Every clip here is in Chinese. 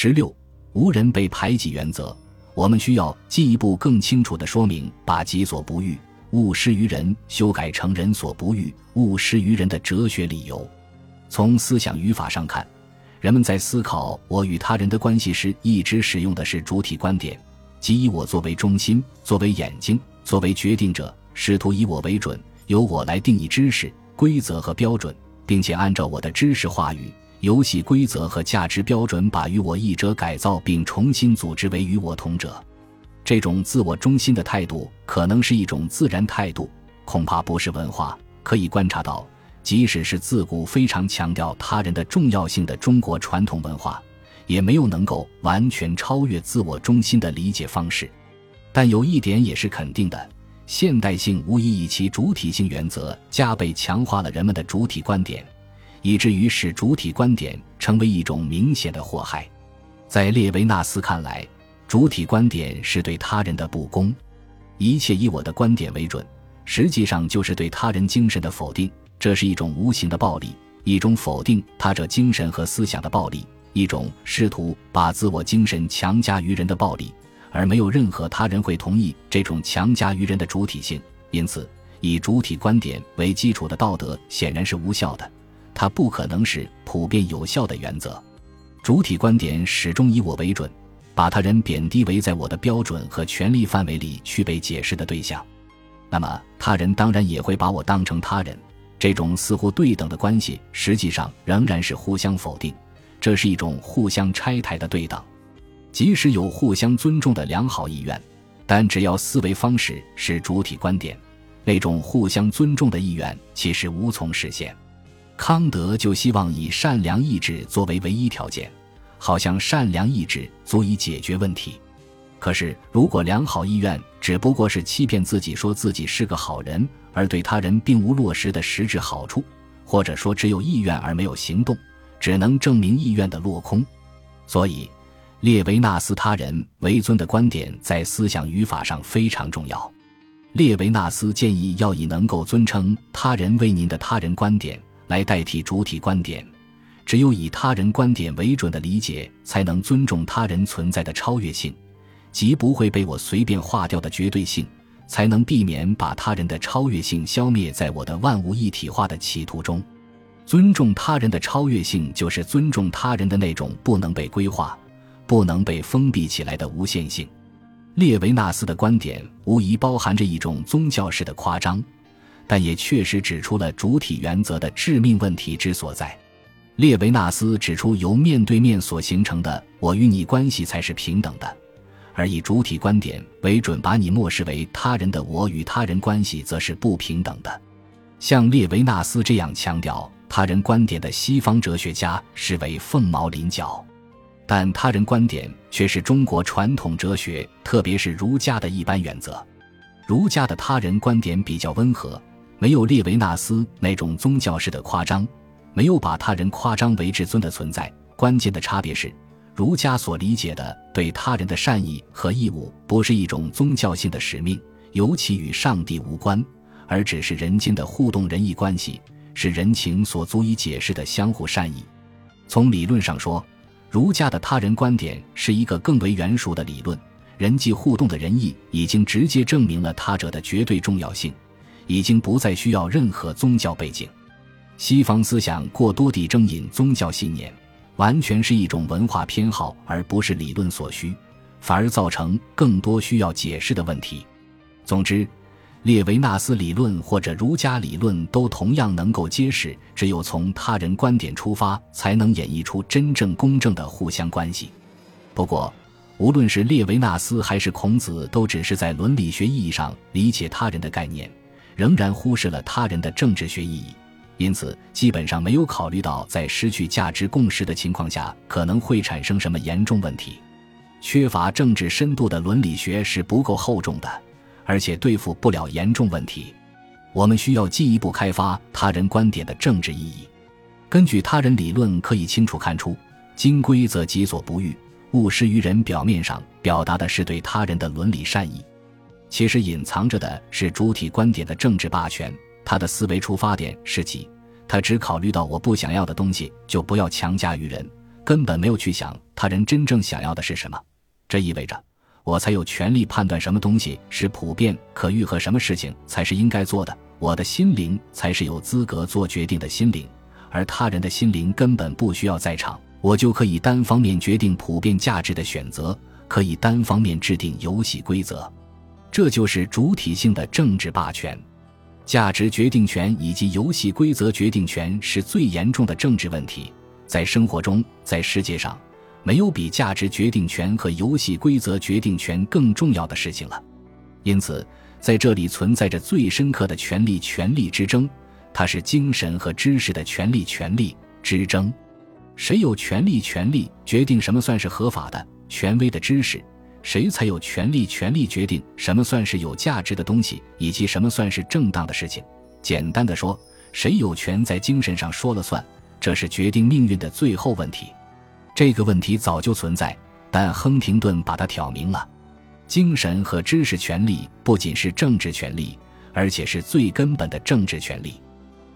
十六，无人被排挤原则。我们需要进一步更清楚地说明，把己所不欲，勿施于人修改成人所不欲，勿施于人的哲学理由。从思想语法上看，人们在思考我与他人的关系时，一直使用的是主体观点，即以我作为中心，作为眼睛，作为决定者，试图以我为准，由我来定义知识、规则和标准，并且按照我的知识话语。游戏规则和价值标准把与我异者改造并重新组织为与我同者，这种自我中心的态度可能是一种自然态度，恐怕不是文化。可以观察到，即使是自古非常强调他人的重要性的中国传统文化，也没有能够完全超越自我中心的理解方式。但有一点也是肯定的：现代性无疑以其主体性原则加倍强化了人们的主体观点。以至于使主体观点成为一种明显的祸害。在列维纳斯看来，主体观点是对他人的不公，一切以我的观点为准，实际上就是对他人精神的否定。这是一种无形的暴力，一种否定他者精神和思想的暴力，一种试图把自我精神强加于人的暴力，而没有任何他人会同意这种强加于人的主体性。因此，以主体观点为基础的道德显然是无效的。它不可能是普遍有效的原则，主体观点始终以我为准，把他人贬低为在我的标准和权力范围里去被解释的对象，那么他人当然也会把我当成他人。这种似乎对等的关系，实际上仍然是互相否定，这是一种互相拆台的对等。即使有互相尊重的良好意愿，但只要思维方式是主体观点，那种互相尊重的意愿其实无从实现。康德就希望以善良意志作为唯一条件，好像善良意志足以解决问题。可是，如果良好意愿只不过是欺骗自己，说自己是个好人，而对他人并无落实的实质好处，或者说只有意愿而没有行动，只能证明意愿的落空。所以，列维纳斯他人为尊的观点在思想语法上非常重要。列维纳斯建议要以能够尊称他人为您的他人观点。来代替主体观点，只有以他人观点为准的理解，才能尊重他人存在的超越性，即不会被我随便划掉的绝对性，才能避免把他人的超越性消灭在我的万物一体化的企图中。尊重他人的超越性，就是尊重他人的那种不能被规划、不能被封闭起来的无限性。列维纳斯的观点无疑包含着一种宗教式的夸张。但也确实指出了主体原则的致命问题之所在。列维纳斯指出，由面对面所形成的我与你关系才是平等的，而以主体观点为准把你漠视为他人的我与他人关系则是不平等的。像列维纳斯这样强调他人观点的西方哲学家视为凤毛麟角，但他人观点却是中国传统哲学，特别是儒家的一般原则。儒家的他人观点比较温和。没有列维纳斯那种宗教式的夸张，没有把他人夸张为至尊的存在。关键的差别是，儒家所理解的对他人的善意和义务，不是一种宗教性的使命，尤其与上帝无关，而只是人间的互动仁义关系，是人情所足以解释的相互善意。从理论上说，儒家的他人观点是一个更为圆熟的理论，人际互动的仁义已经直接证明了他者的绝对重要性。已经不再需要任何宗教背景，西方思想过多地征引宗教信念，完全是一种文化偏好，而不是理论所需，反而造成更多需要解释的问题。总之，列维纳斯理论或者儒家理论都同样能够揭示，只有从他人观点出发，才能演绎出真正公正的互相关系。不过，无论是列维纳斯还是孔子，都只是在伦理学意义上理解他人的概念。仍然忽视了他人的政治学意义，因此基本上没有考虑到在失去价值共识的情况下可能会产生什么严重问题。缺乏政治深度的伦理学是不够厚重的，而且对付不了严重问题。我们需要进一步开发他人观点的政治意义。根据他人理论，可以清楚看出，金规则己所不欲，勿施于人。表面上表达的是对他人的伦理善意。其实隐藏着的是主体观点的政治霸权。他的思维出发点是己，他只考虑到我不想要的东西就不要强加于人。根本没有去想他人真正想要的是什么。这意味着，我才有权利判断什么东西是普遍可遇和什么事情才是应该做的。我的心灵才是有资格做决定的心灵，而他人的心灵根本不需要在场，我就可以单方面决定普遍价值的选择，可以单方面制定游戏规则。这就是主体性的政治霸权。价值决定权以及游戏规则决定权是最严重的政治问题。在生活中，在世界上，没有比价值决定权和游戏规则决定权更重要的事情了。因此，在这里存在着最深刻的权力权力之争，它是精神和知识的权力权力之争。谁有权力权力决定什么算是合法的、权威的知识？谁才有权利权利决定什么算是有价值的东西，以及什么算是正当的事情？简单的说，谁有权在精神上说了算？这是决定命运的最后问题。这个问题早就存在，但亨廷顿把它挑明了。精神和知识权利不仅是政治权利，而且是最根本的政治权利。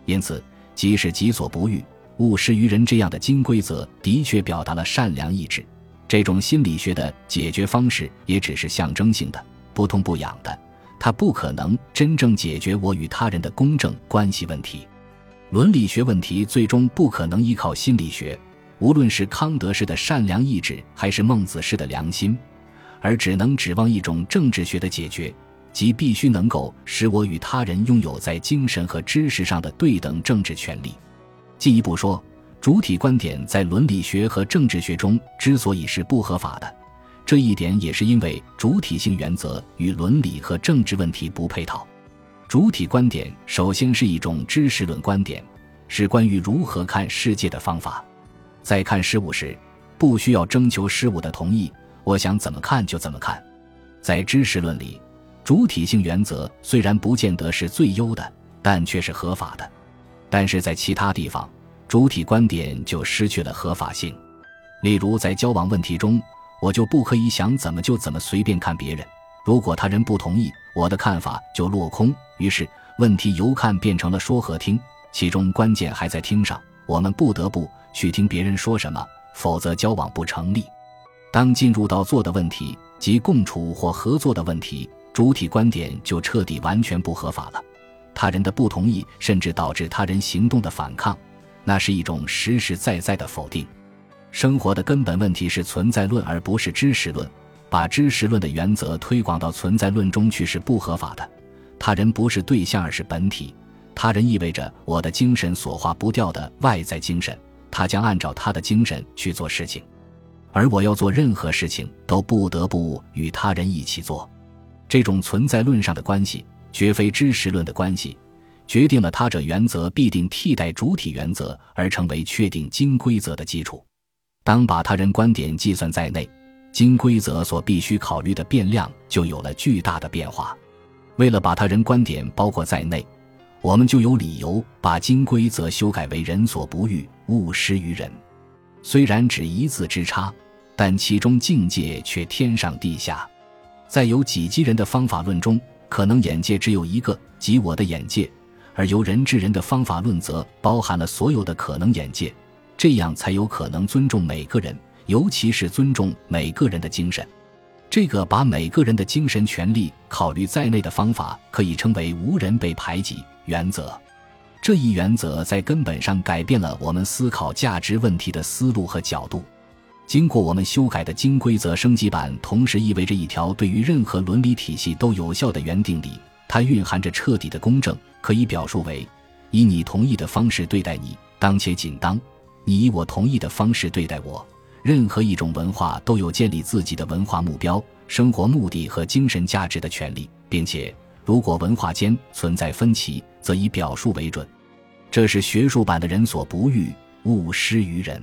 因此，即使己所不欲，勿施于人这样的金规则，的确表达了善良意志。这种心理学的解决方式也只是象征性的、不痛不痒的，它不可能真正解决我与他人的公正关系问题。伦理学问题最终不可能依靠心理学，无论是康德式的善良意志，还是孟子式的良心，而只能指望一种政治学的解决，即必须能够使我与他人拥有在精神和知识上的对等政治权利。进一步说。主体观点在伦理学和政治学中之所以是不合法的，这一点也是因为主体性原则与伦理和政治问题不配套。主体观点首先是一种知识论观点，是关于如何看世界的方法。在看事物时，不需要征求事物的同意，我想怎么看就怎么看。在知识论里，主体性原则虽然不见得是最优的，但却是合法的。但是在其他地方，主体观点就失去了合法性，例如在交往问题中，我就不可以想怎么就怎么随便看别人。如果他人不同意，我的看法就落空。于是问题由看变成了说和听，其中关键还在听上。我们不得不去听别人说什么，否则交往不成立。当进入到做的问题及共处或合作的问题，主体观点就彻底完全不合法了。他人的不同意，甚至导致他人行动的反抗。那是一种实实在在的否定。生活的根本问题是存在论，而不是知识论。把知识论的原则推广到存在论中去是不合法的。他人不是对象，而是本体。他人意味着我的精神所化不掉的外在精神，他将按照他的精神去做事情，而我要做任何事情都不得不与他人一起做。这种存在论上的关系，绝非知识论的关系。决定了他者原则必定替代主体原则而成为确定金规则的基础。当把他人观点计算在内，金规则所必须考虑的变量就有了巨大的变化。为了把他人观点包括在内，我们就有理由把金规则修改为“人所不欲，勿施于人”。虽然只一字之差，但其中境界却天上地下。在有几级人的方法论中，可能眼界只有一个，即我的眼界。而由人治人的方法论则包含了所有的可能眼界，这样才有可能尊重每个人，尤其是尊重每个人的精神。这个把每个人的精神权利考虑在内的方法，可以称为“无人被排挤”原则。这一原则在根本上改变了我们思考价值问题的思路和角度。经过我们修改的金规则升级版，同时意味着一条对于任何伦理体系都有效的原定理。它蕴含着彻底的公正，可以表述为：以你同意的方式对待你，当且仅当；你以我同意的方式对待我。任何一种文化都有建立自己的文化目标、生活目的和精神价值的权利，并且，如果文化间存在分歧，则以表述为准。这是学术版的人所不欲，勿施于人。